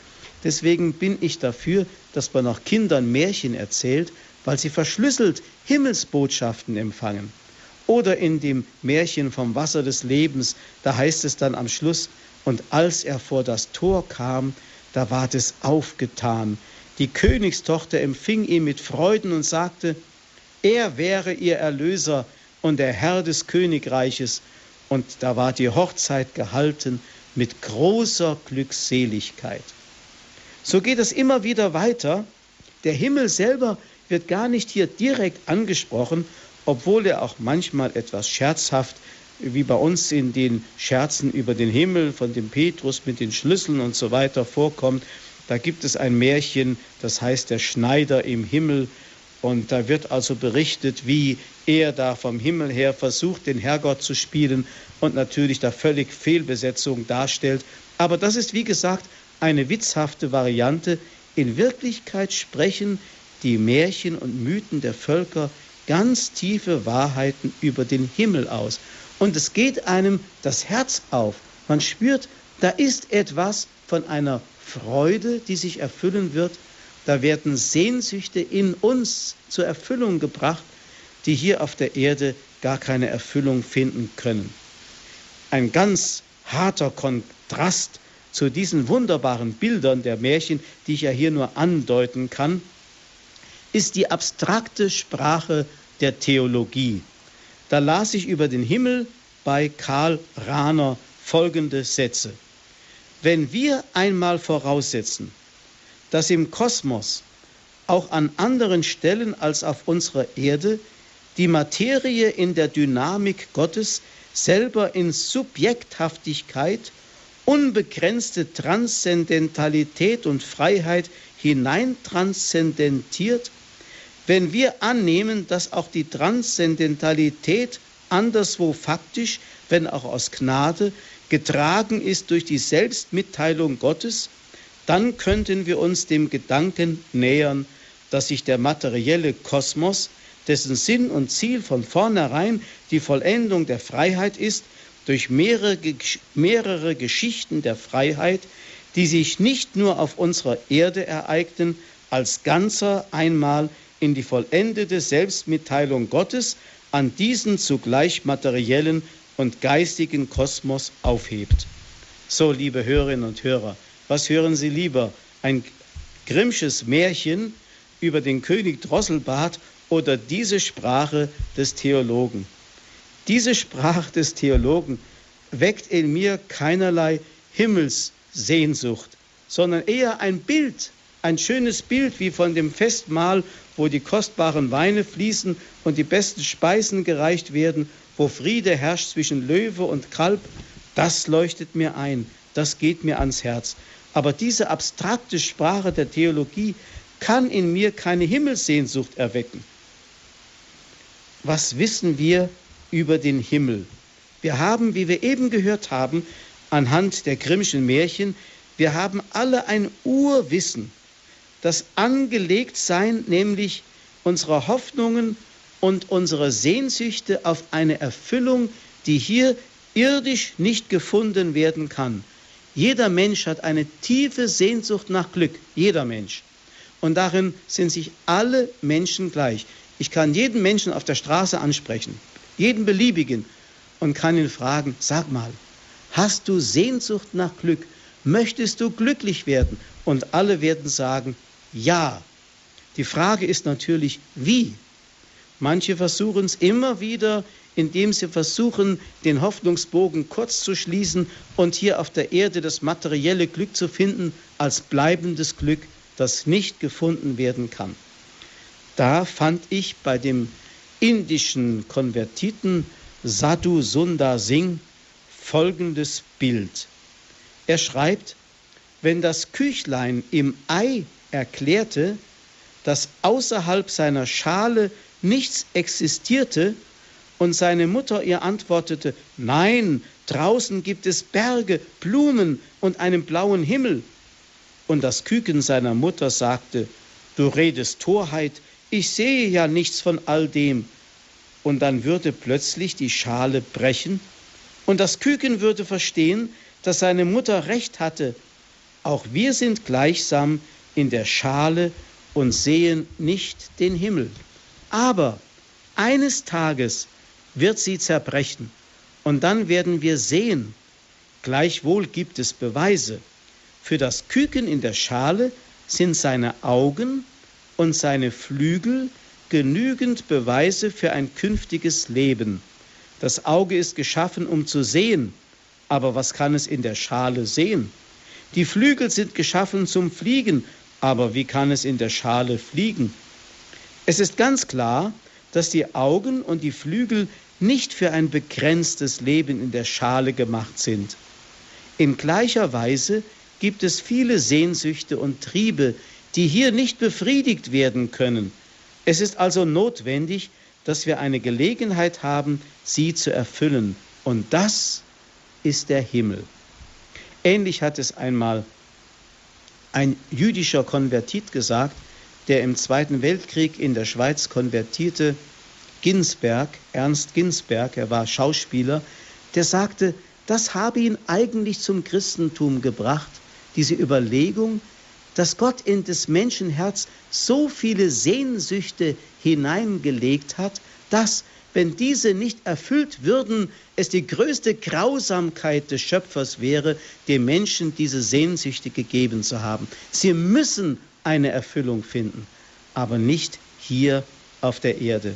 Deswegen bin ich dafür, dass man auch Kindern Märchen erzählt, weil sie verschlüsselt Himmelsbotschaften empfangen. Oder in dem Märchen vom Wasser des Lebens, da heißt es dann am Schluss, und als er vor das Tor kam, da ward es aufgetan, die Königstochter empfing ihn mit Freuden und sagte, er wäre ihr Erlöser und der Herr des Königreiches. Und da war die Hochzeit gehalten mit großer Glückseligkeit. So geht es immer wieder weiter. Der Himmel selber wird gar nicht hier direkt angesprochen, obwohl er auch manchmal etwas scherzhaft, wie bei uns in den Scherzen über den Himmel von dem Petrus mit den Schlüsseln und so weiter vorkommt. Da gibt es ein Märchen, das heißt der Schneider im Himmel. Und da wird also berichtet, wie er da vom Himmel her versucht, den Herrgott zu spielen und natürlich da völlig Fehlbesetzung darstellt. Aber das ist, wie gesagt, eine witzhafte Variante. In Wirklichkeit sprechen die Märchen und Mythen der Völker ganz tiefe Wahrheiten über den Himmel aus. Und es geht einem das Herz auf. Man spürt, da ist etwas von einer Freude, die sich erfüllen wird. Da werden Sehnsüchte in uns zur Erfüllung gebracht, die hier auf der Erde gar keine Erfüllung finden können. Ein ganz harter Kontrast zu diesen wunderbaren Bildern der Märchen, die ich ja hier nur andeuten kann, ist die abstrakte Sprache der Theologie. Da las ich über den Himmel bei Karl Rahner folgende Sätze. Wenn wir einmal voraussetzen, dass im Kosmos auch an anderen Stellen als auf unserer Erde die Materie in der Dynamik Gottes selber in Subjekthaftigkeit, unbegrenzte Transzendentalität und Freiheit hineintranszendentiert, wenn wir annehmen, dass auch die Transzendentalität anderswo faktisch, wenn auch aus Gnade, getragen ist durch die Selbstmitteilung Gottes, dann könnten wir uns dem Gedanken nähern, dass sich der materielle Kosmos, dessen Sinn und Ziel von vornherein die Vollendung der Freiheit ist, durch mehrere, mehrere Geschichten der Freiheit, die sich nicht nur auf unserer Erde ereignen, als Ganzer einmal in die vollendete Selbstmitteilung Gottes an diesen zugleich materiellen und geistigen Kosmos aufhebt. So, liebe Hörerinnen und Hörer, was hören Sie lieber? Ein Grimmsches Märchen über den König Drosselbart oder diese Sprache des Theologen? Diese Sprache des Theologen weckt in mir keinerlei Himmelssehnsucht, sondern eher ein Bild, ein schönes Bild wie von dem Festmahl, wo die kostbaren Weine fließen und die besten Speisen gereicht werden, wo Friede herrscht zwischen Löwe und Kalb. Das leuchtet mir ein, das geht mir ans Herz. Aber diese abstrakte Sprache der Theologie kann in mir keine Himmelssehnsucht erwecken. Was wissen wir über den Himmel? Wir haben, wie wir eben gehört haben, anhand der Grimmschen Märchen, wir haben alle ein Urwissen, das Angelegtsein nämlich unserer Hoffnungen und unserer Sehnsüchte auf eine Erfüllung, die hier irdisch nicht gefunden werden kann. Jeder Mensch hat eine tiefe Sehnsucht nach Glück, jeder Mensch. Und darin sind sich alle Menschen gleich. Ich kann jeden Menschen auf der Straße ansprechen, jeden beliebigen, und kann ihn fragen, sag mal, hast du Sehnsucht nach Glück? Möchtest du glücklich werden? Und alle werden sagen, ja. Die Frage ist natürlich, wie? Manche versuchen es immer wieder indem sie versuchen, den Hoffnungsbogen kurz zu schließen und hier auf der Erde das materielle Glück zu finden als bleibendes Glück, das nicht gefunden werden kann. Da fand ich bei dem indischen Konvertiten Sadhu Sundar Singh folgendes Bild. Er schreibt, wenn das Küchlein im Ei erklärte, dass außerhalb seiner Schale nichts existierte, und seine Mutter ihr antwortete, nein, draußen gibt es Berge, Blumen und einen blauen Himmel. Und das Küken seiner Mutter sagte, du redest Torheit, ich sehe ja nichts von all dem. Und dann würde plötzlich die Schale brechen und das Küken würde verstehen, dass seine Mutter recht hatte. Auch wir sind gleichsam in der Schale und sehen nicht den Himmel. Aber eines Tages wird sie zerbrechen. Und dann werden wir sehen, gleichwohl gibt es Beweise. Für das Küken in der Schale sind seine Augen und seine Flügel genügend Beweise für ein künftiges Leben. Das Auge ist geschaffen, um zu sehen, aber was kann es in der Schale sehen? Die Flügel sind geschaffen zum Fliegen, aber wie kann es in der Schale fliegen? Es ist ganz klar, dass die Augen und die Flügel nicht für ein begrenztes Leben in der Schale gemacht sind. In gleicher Weise gibt es viele Sehnsüchte und Triebe, die hier nicht befriedigt werden können. Es ist also notwendig, dass wir eine Gelegenheit haben, sie zu erfüllen. Und das ist der Himmel. Ähnlich hat es einmal ein jüdischer Konvertit gesagt, der im Zweiten Weltkrieg in der Schweiz konvertierte, Ginsberg, Ernst Ginsberg, er war Schauspieler, der sagte, das habe ihn eigentlich zum Christentum gebracht, diese Überlegung, dass Gott in das Menschenherz so viele Sehnsüchte hineingelegt hat, dass, wenn diese nicht erfüllt würden, es die größte Grausamkeit des Schöpfers wäre, dem Menschen diese Sehnsüchte gegeben zu haben. Sie müssen eine Erfüllung finden, aber nicht hier auf der Erde.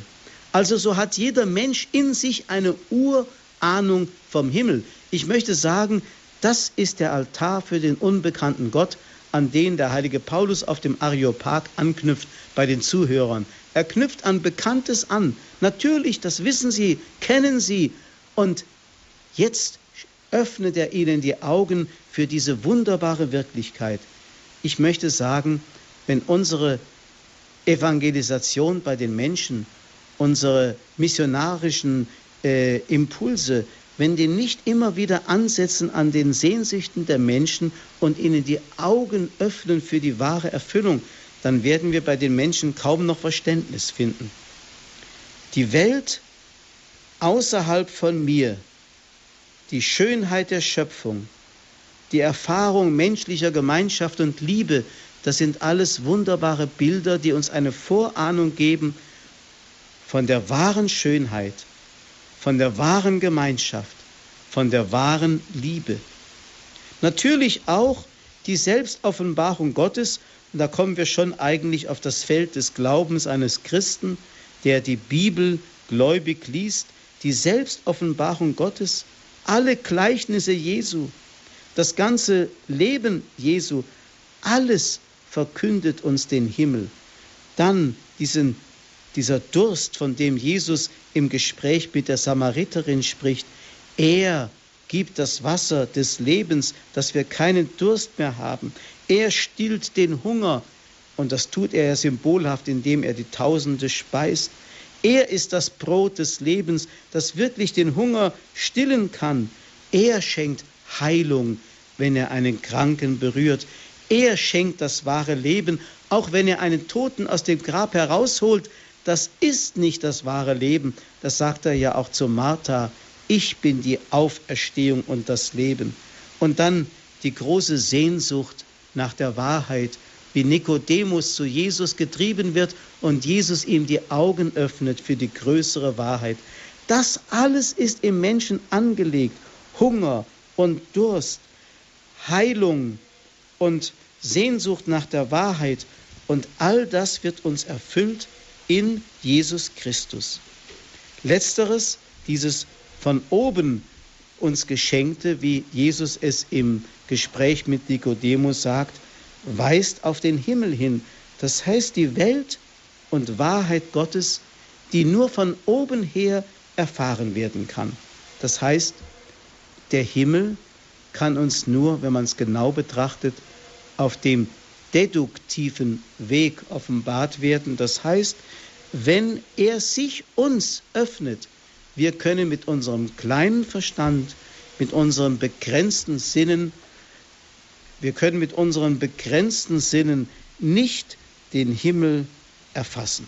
Also so hat jeder Mensch in sich eine Urahnung vom Himmel. Ich möchte sagen, das ist der Altar für den unbekannten Gott, an den der heilige Paulus auf dem Areopag anknüpft bei den Zuhörern. Er knüpft an Bekanntes an. Natürlich, das wissen Sie, kennen Sie. Und jetzt öffnet er ihnen die Augen für diese wunderbare Wirklichkeit. Ich möchte sagen, wenn unsere Evangelisation bei den Menschen, unsere missionarischen äh, Impulse, wenn die nicht immer wieder ansetzen an den Sehnsüchten der Menschen und ihnen die Augen öffnen für die wahre Erfüllung, dann werden wir bei den Menschen kaum noch Verständnis finden. Die Welt außerhalb von mir, die Schönheit der Schöpfung, die Erfahrung menschlicher Gemeinschaft und Liebe, das sind alles wunderbare Bilder, die uns eine Vorahnung geben von der wahren Schönheit, von der wahren Gemeinschaft, von der wahren Liebe. Natürlich auch die Selbstoffenbarung Gottes, und da kommen wir schon eigentlich auf das Feld des Glaubens eines Christen, der die Bibel gläubig liest, die Selbstoffenbarung Gottes, alle Gleichnisse Jesu, das ganze Leben Jesu, alles verkündet uns den Himmel. Dann diesen, dieser Durst, von dem Jesus im Gespräch mit der Samariterin spricht, er gibt das Wasser des Lebens, dass wir keinen Durst mehr haben. Er stillt den Hunger und das tut er ja symbolhaft, indem er die Tausende speist. Er ist das Brot des Lebens, das wirklich den Hunger stillen kann. Er schenkt Heilung, wenn er einen Kranken berührt. Er schenkt das wahre Leben, auch wenn er einen Toten aus dem Grab herausholt. Das ist nicht das wahre Leben. Das sagt er ja auch zu Martha. Ich bin die Auferstehung und das Leben. Und dann die große Sehnsucht nach der Wahrheit, wie Nikodemus zu Jesus getrieben wird und Jesus ihm die Augen öffnet für die größere Wahrheit. Das alles ist im Menschen angelegt. Hunger und Durst, Heilung und Sehnsucht nach der Wahrheit. Und all das wird uns erfüllt in Jesus Christus. Letzteres, dieses von oben uns geschenkte, wie Jesus es im Gespräch mit Nikodemus sagt, weist auf den Himmel hin. Das heißt die Welt und Wahrheit Gottes, die nur von oben her erfahren werden kann. Das heißt, der Himmel kann uns nur, wenn man es genau betrachtet, auf dem deduktiven Weg offenbart werden. Das heißt, wenn er sich uns öffnet, wir können mit unserem kleinen Verstand, mit unseren begrenzten Sinnen, wir können mit unseren begrenzten Sinnen nicht den Himmel erfassen.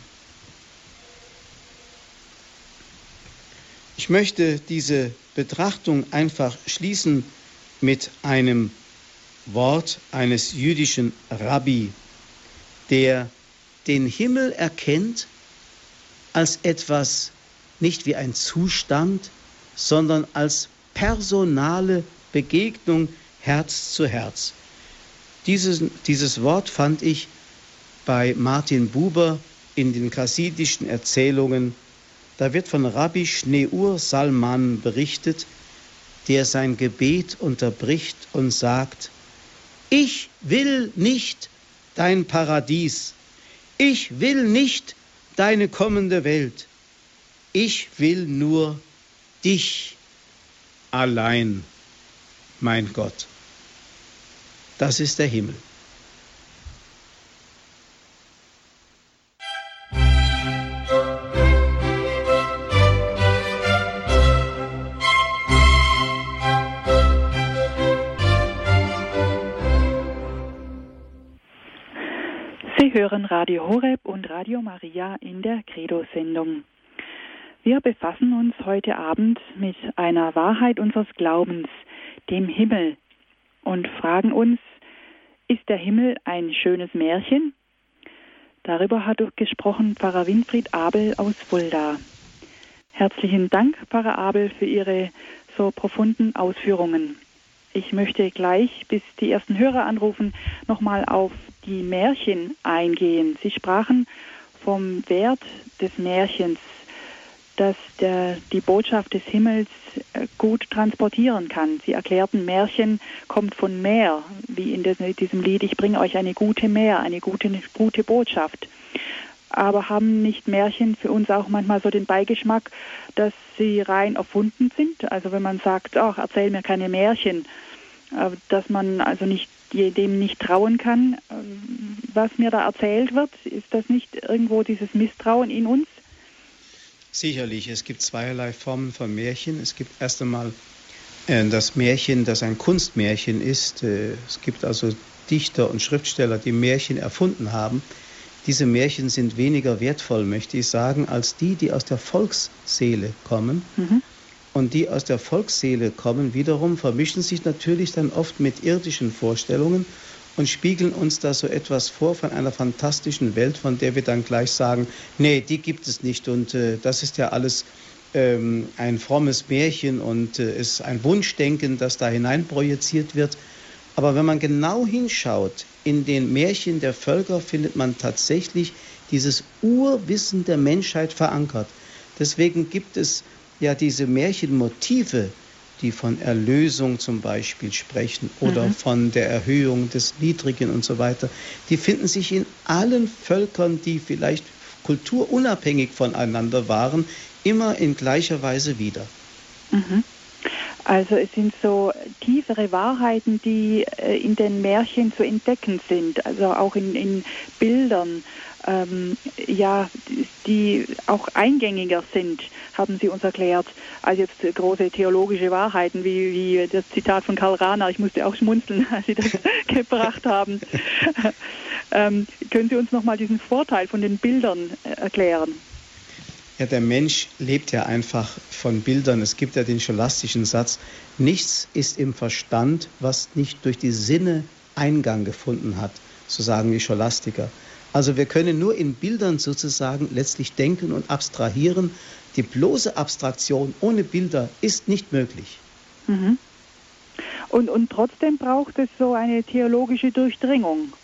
Ich möchte diese Betrachtung einfach schließen mit einem Wort eines jüdischen Rabbi, der den Himmel erkennt als etwas nicht wie ein Zustand, sondern als personale Begegnung Herz zu Herz. Dieses, dieses Wort fand ich bei Martin Buber in den chassidischen Erzählungen. Da wird von Rabbi Schneur Salman berichtet, der sein Gebet unterbricht und sagt, ich will nicht dein Paradies, ich will nicht deine kommende Welt, ich will nur dich allein, mein Gott. Das ist der Himmel. Radio Horeb und Radio Maria in der Credo-Sendung. Wir befassen uns heute Abend mit einer Wahrheit unseres Glaubens, dem Himmel, und fragen uns, ist der Himmel ein schönes Märchen? Darüber hat gesprochen Pfarrer Winfried Abel aus Fulda. Herzlichen Dank, Pfarrer Abel, für Ihre so profunden Ausführungen. Ich möchte gleich, bis die ersten Hörer anrufen, nochmal auf die Märchen eingehen. Sie sprachen vom Wert des Märchens dass der, die Botschaft des Himmels äh, gut transportieren kann. Sie erklärten, Märchen kommt von Meer, wie in diesem Lied, ich bringe euch eine gute Meer, eine gute, gute Botschaft. Aber haben nicht Märchen für uns auch manchmal so den Beigeschmack, dass sie rein erfunden sind? Also wenn man sagt, ach, erzähl mir keine Märchen, äh, dass man also nicht dem nicht trauen kann, äh, was mir da erzählt wird, ist das nicht irgendwo dieses Misstrauen in uns? Sicherlich, es gibt zweierlei Formen von Märchen. Es gibt erst einmal äh, das Märchen, das ein Kunstmärchen ist. Es gibt also Dichter und Schriftsteller, die Märchen erfunden haben. Diese Märchen sind weniger wertvoll, möchte ich sagen, als die, die aus der Volksseele kommen. Mhm. Und die aus der Volksseele kommen, wiederum vermischen sich natürlich dann oft mit irdischen Vorstellungen und spiegeln uns da so etwas vor von einer fantastischen Welt, von der wir dann gleich sagen, nee, die gibt es nicht und äh, das ist ja alles ähm, ein frommes Märchen und äh, ist ein Wunschdenken, das da hinein projiziert wird. Aber wenn man genau hinschaut, in den Märchen der Völker findet man tatsächlich dieses Urwissen der Menschheit verankert. Deswegen gibt es ja diese Märchenmotive, die von Erlösung zum Beispiel sprechen oder mhm. von der Erhöhung des Niedrigen und so weiter. Die finden sich in allen Völkern, die vielleicht kulturunabhängig voneinander waren, immer in gleicher Weise wieder. Mhm. Also es sind so tiefere Wahrheiten, die äh, in den Märchen zu entdecken sind, also auch in, in Bildern, ähm, ja, die auch eingängiger sind, haben Sie uns erklärt, als jetzt große theologische Wahrheiten, wie, wie das Zitat von Karl Rahner. Ich musste auch schmunzeln, als Sie das gebracht haben. ähm, können Sie uns nochmal diesen Vorteil von den Bildern äh, erklären? Ja, der Mensch lebt ja einfach von Bildern. Es gibt ja den scholastischen Satz, nichts ist im Verstand, was nicht durch die Sinne Eingang gefunden hat, so sagen die Scholastiker. Also wir können nur in Bildern sozusagen letztlich denken und abstrahieren. Die bloße Abstraktion ohne Bilder ist nicht möglich. Mhm. Und, und trotzdem braucht es so eine theologische Durchdringung.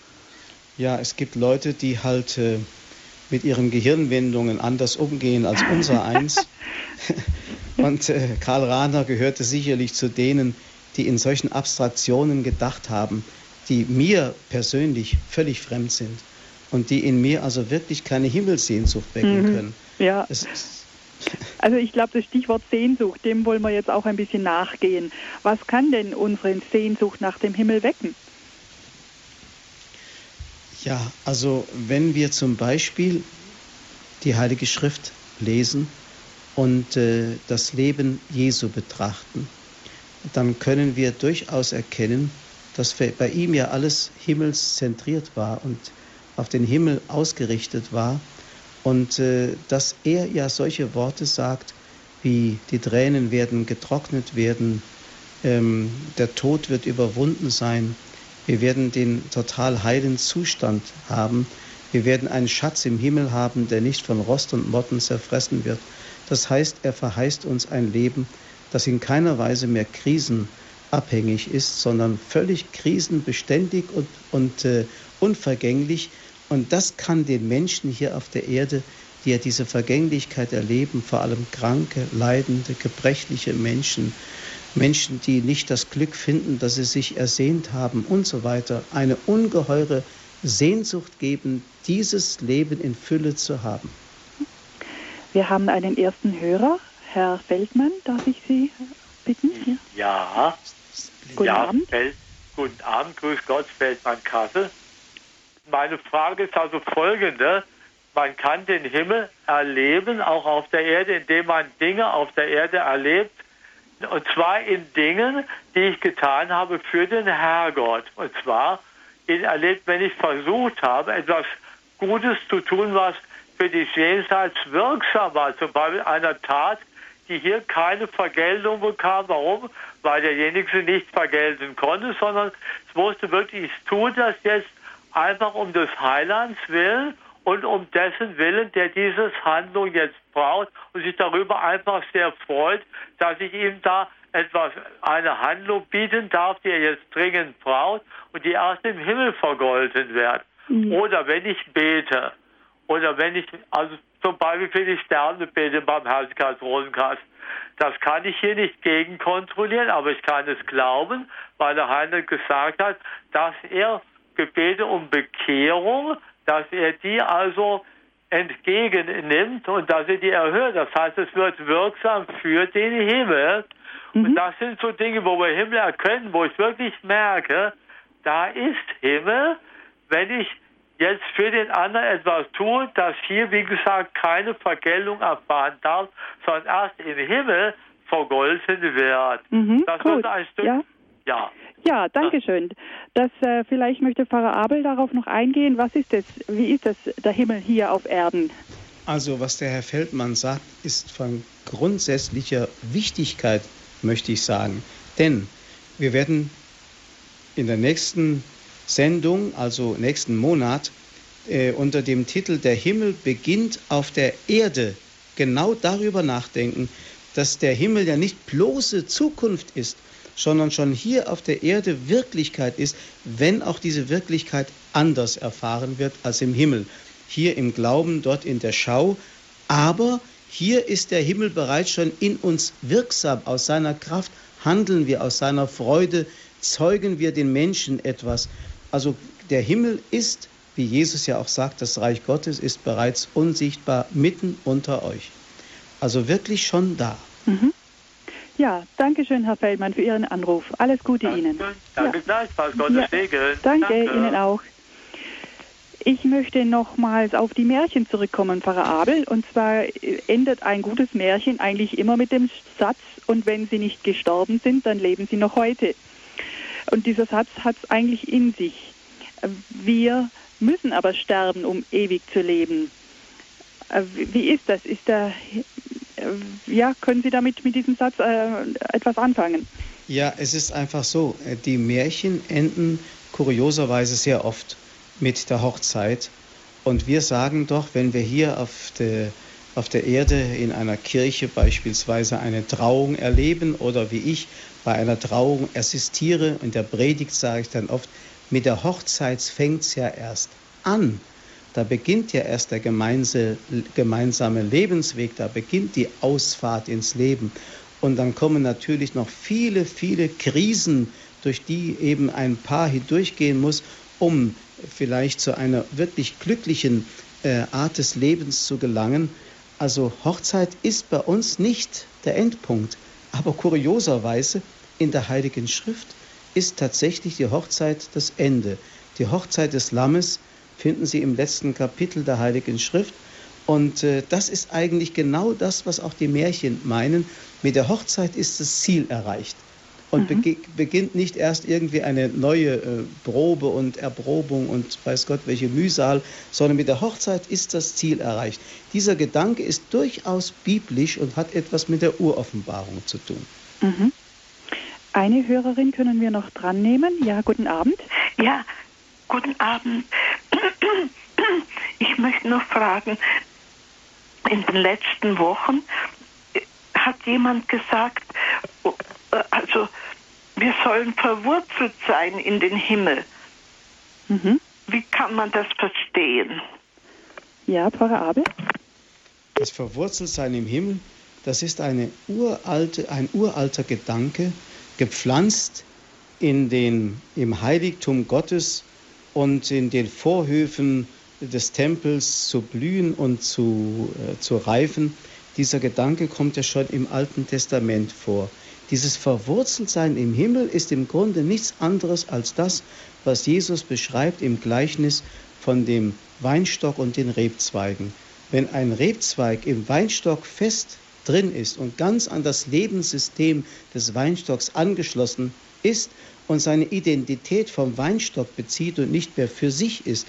Ja, es gibt Leute, die halt äh, mit ihren Gehirnwendungen anders umgehen als unser eins. Und äh, Karl Rahner gehörte sicherlich zu denen, die in solchen Abstraktionen gedacht haben, die mir persönlich völlig fremd sind und die in mir also wirklich keine Himmelssehnsucht wecken mhm. können. Ja. also ich glaube, das Stichwort Sehnsucht, dem wollen wir jetzt auch ein bisschen nachgehen. Was kann denn unsere Sehnsucht nach dem Himmel wecken? Ja, also wenn wir zum Beispiel die Heilige Schrift lesen und äh, das Leben Jesu betrachten, dann können wir durchaus erkennen, dass bei ihm ja alles himmelszentriert war und auf den Himmel ausgerichtet war und äh, dass er ja solche Worte sagt, wie die Tränen werden getrocknet werden, ähm, der Tod wird überwunden sein, wir werden den total heilen Zustand haben. Wir werden einen Schatz im Himmel haben, der nicht von Rost und Motten zerfressen wird. Das heißt, er verheißt uns ein Leben, das in keiner Weise mehr krisenabhängig ist, sondern völlig krisenbeständig und, und äh, unvergänglich. Und das kann den Menschen hier auf der Erde, die ja diese Vergänglichkeit erleben, vor allem kranke, leidende, gebrechliche Menschen, Menschen, die nicht das Glück finden, das sie sich ersehnt haben und so weiter, eine ungeheure Sehnsucht geben, dieses Leben in Fülle zu haben. Wir haben einen ersten Hörer, Herr Feldmann, darf ich Sie bitten? Ja, guten ja, Abend. Feld, guten Abend, grüß Gott, Feldmann Kassel. Meine Frage ist also folgende. Man kann den Himmel erleben, auch auf der Erde, indem man Dinge auf der Erde erlebt, und zwar in Dingen, die ich getan habe für den Herrgott. Und zwar in erlebt, wenn ich versucht habe, etwas Gutes zu tun, was für die Jenseits wirksam war. Zum Beispiel einer Tat, die hier keine Vergeltung bekam. Warum? Weil derjenige sie nicht vergelten konnte, sondern es musste wirklich, ich tue das jetzt einfach um des Heilands willen und um dessen Willen, der dieses Handlung jetzt braucht und sich darüber einfach sehr freut, dass ich ihm da etwas, eine Handlung bieten darf, die er jetzt dringend braucht und die erst im Himmel vergolten wird. Mhm. Oder wenn ich bete, oder wenn ich, also zum Beispiel für die Sterne bete beim Herrlichkeitsrosenkreis, das kann ich hier nicht gegenkontrollieren, aber ich kann es glauben, weil der Heiner gesagt hat, dass er Gebete um Bekehrung dass er die also entgegennimmt und dass er die erhöht. Das heißt, es wird wirksam für den Himmel. Mhm. Und das sind so Dinge, wo wir Himmel erkennen, wo ich wirklich merke, da ist Himmel, wenn ich jetzt für den anderen etwas tue, das hier, wie gesagt, keine Vergeltung erfahren darf, sondern erst im Himmel vergolten wird. Mhm, das gut. wird ein Stück. Ja. Ja. Ja, danke schön. Das, äh, vielleicht möchte Pfarrer Abel darauf noch eingehen. Was ist das? Wie ist das, der Himmel hier auf Erden? Also, was der Herr Feldmann sagt, ist von grundsätzlicher Wichtigkeit, möchte ich sagen. Denn wir werden in der nächsten Sendung, also nächsten Monat, äh, unter dem Titel Der Himmel beginnt auf der Erde genau darüber nachdenken, dass der Himmel ja nicht bloße Zukunft ist, sondern schon hier auf der Erde Wirklichkeit ist, wenn auch diese Wirklichkeit anders erfahren wird als im Himmel. Hier im Glauben, dort in der Schau, aber hier ist der Himmel bereits schon in uns wirksam. Aus seiner Kraft handeln wir, aus seiner Freude zeugen wir den Menschen etwas. Also der Himmel ist, wie Jesus ja auch sagt, das Reich Gottes ist bereits unsichtbar mitten unter euch. Also wirklich schon da. Mhm. Ja, danke schön, Herr Feldmann, für Ihren Anruf. Alles Gute danke, Ihnen. Danke ja. gleichfalls, Gottes ja. Segen. Danke, danke Ihnen auch. Ich möchte nochmals auf die Märchen zurückkommen, Pfarrer Abel. Und zwar endet ein gutes Märchen eigentlich immer mit dem Satz, und wenn sie nicht gestorben sind, dann leben sie noch heute. Und dieser Satz hat es eigentlich in sich. Wir müssen aber sterben, um ewig zu leben. Wie ist das? Ist da, ja, können Sie damit mit diesem Satz äh, etwas anfangen? Ja, es ist einfach so. Die Märchen enden kurioserweise sehr oft mit der Hochzeit. Und wir sagen doch, wenn wir hier auf der, auf der Erde in einer Kirche beispielsweise eine Trauung erleben oder wie ich bei einer Trauung assistiere, in der Predigt sage ich dann oft, mit der Hochzeit fängt es ja erst an. Da beginnt ja erst der gemeinsame Lebensweg, da beginnt die Ausfahrt ins Leben. Und dann kommen natürlich noch viele, viele Krisen, durch die eben ein Paar hindurchgehen muss, um vielleicht zu einer wirklich glücklichen äh, Art des Lebens zu gelangen. Also Hochzeit ist bei uns nicht der Endpunkt, aber kurioserweise in der Heiligen Schrift ist tatsächlich die Hochzeit das Ende. Die Hochzeit des Lammes finden Sie im letzten Kapitel der Heiligen Schrift. Und äh, das ist eigentlich genau das, was auch die Märchen meinen. Mit der Hochzeit ist das Ziel erreicht und mhm. beginnt nicht erst irgendwie eine neue äh, Probe und Erprobung und weiß Gott welche Mühsal, sondern mit der Hochzeit ist das Ziel erreicht. Dieser Gedanke ist durchaus biblisch und hat etwas mit der Uroffenbarung zu tun. Mhm. Eine Hörerin können wir noch dran nehmen. Ja, guten Abend. Ja, guten Abend. Ich möchte noch fragen, in den letzten Wochen hat jemand gesagt, äh, also wir sollen verwurzelt sein in den Himmel. Mhm. Wie kann man das verstehen? Ja, Pfarrer Abel? Das Verwurzeltsein im Himmel, das ist eine uralte, ein uralter Gedanke, gepflanzt in den, im Heiligtum Gottes und in den Vorhöfen des Tempels zu blühen und zu, äh, zu reifen. Dieser Gedanke kommt ja schon im Alten Testament vor. Dieses Verwurzeltsein im Himmel ist im Grunde nichts anderes als das, was Jesus beschreibt im Gleichnis von dem Weinstock und den Rebzweigen. Wenn ein Rebzweig im Weinstock fest drin ist und ganz an das Lebenssystem des Weinstocks angeschlossen ist und seine Identität vom Weinstock bezieht und nicht mehr für sich ist,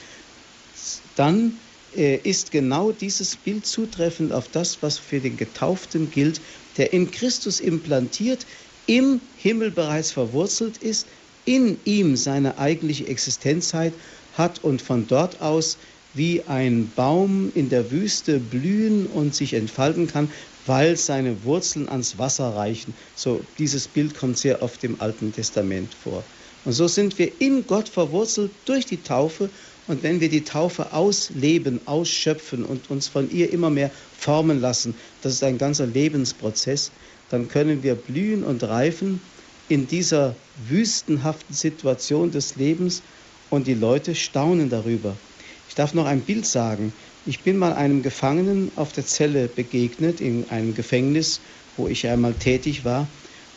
dann äh, ist genau dieses Bild zutreffend auf das, was für den Getauften gilt, der in Christus implantiert, im Himmel bereits verwurzelt ist, in ihm seine eigentliche Existenzheit hat und von dort aus wie ein Baum in der Wüste blühen und sich entfalten kann, weil seine Wurzeln ans Wasser reichen. So dieses Bild kommt sehr oft im Alten Testament vor. Und so sind wir in Gott verwurzelt durch die Taufe und wenn wir die Taufe ausleben, ausschöpfen und uns von ihr immer mehr formen lassen, das ist ein ganzer Lebensprozess, dann können wir blühen und reifen in dieser wüstenhaften Situation des Lebens und die Leute staunen darüber. Ich darf noch ein Bild sagen. Ich bin mal einem Gefangenen auf der Zelle begegnet, in einem Gefängnis, wo ich einmal tätig war,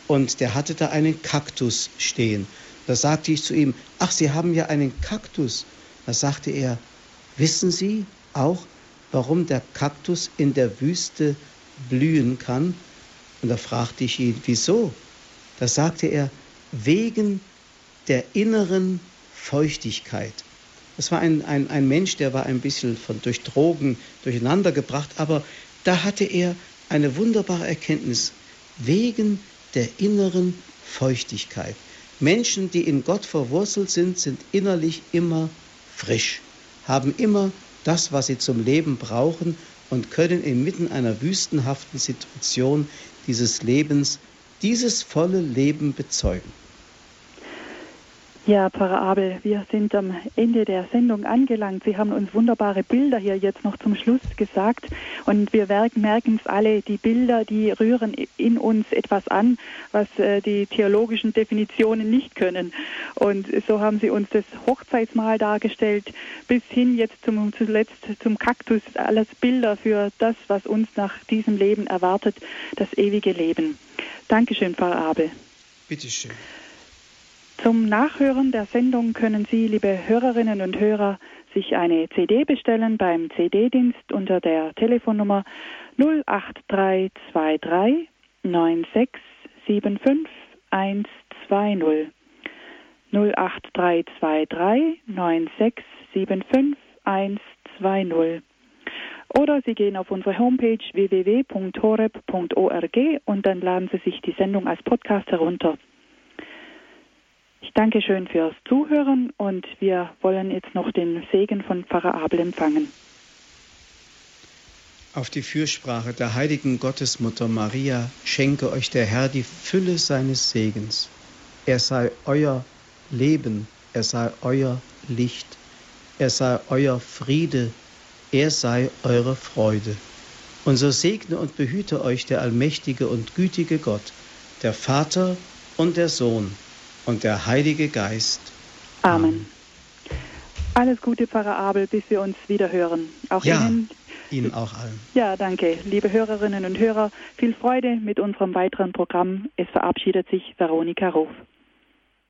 und der hatte da einen Kaktus stehen. Da sagte ich zu ihm, ach, Sie haben ja einen Kaktus. Da sagte er, wissen Sie auch, warum der Kaktus in der Wüste blühen kann? Und da fragte ich ihn, wieso? Da sagte er, wegen der inneren Feuchtigkeit. Das war ein, ein, ein Mensch, der war ein bisschen von, durch Drogen durcheinander gebracht, aber da hatte er eine wunderbare Erkenntnis. Wegen der inneren Feuchtigkeit. Menschen, die in Gott verwurzelt sind, sind innerlich immer frisch, haben immer das, was sie zum Leben brauchen und können inmitten einer wüstenhaften Situation dieses Lebens dieses volle Leben bezeugen. Ja, Pfarrer Abel, wir sind am Ende der Sendung angelangt. Sie haben uns wunderbare Bilder hier jetzt noch zum Schluss gesagt. Und wir merken es alle, die Bilder, die rühren in uns etwas an, was äh, die theologischen Definitionen nicht können. Und so haben Sie uns das Hochzeitsmahl dargestellt, bis hin jetzt zum, zuletzt zum Kaktus, alles Bilder für das, was uns nach diesem Leben erwartet, das ewige Leben. Dankeschön, Pfarrer Abel. Bitteschön. Zum Nachhören der Sendung können Sie, liebe Hörerinnen und Hörer, sich eine CD bestellen beim CD-Dienst unter der Telefonnummer 08323 9675 120. 08323 9675 120. Oder Sie gehen auf unsere Homepage www.horeb.org und dann laden Sie sich die Sendung als Podcast herunter. Ich danke schön fürs Zuhören und wir wollen jetzt noch den Segen von Pfarrer Abel empfangen. Auf die Fürsprache der heiligen Gottesmutter Maria schenke euch der Herr die Fülle seines Segens. Er sei euer Leben, er sei euer Licht, er sei euer Friede, er sei eure Freude. Und so segne und behüte euch der allmächtige und gütige Gott, der Vater und der Sohn und der Heilige Geist. Amen. Alles Gute, Pfarrer Abel, bis wir uns wieder hören. Auch ja, Ihnen. Ihnen auch allen. Ja, danke. Liebe Hörerinnen und Hörer, viel Freude mit unserem weiteren Programm. Es verabschiedet sich Veronika Ruf.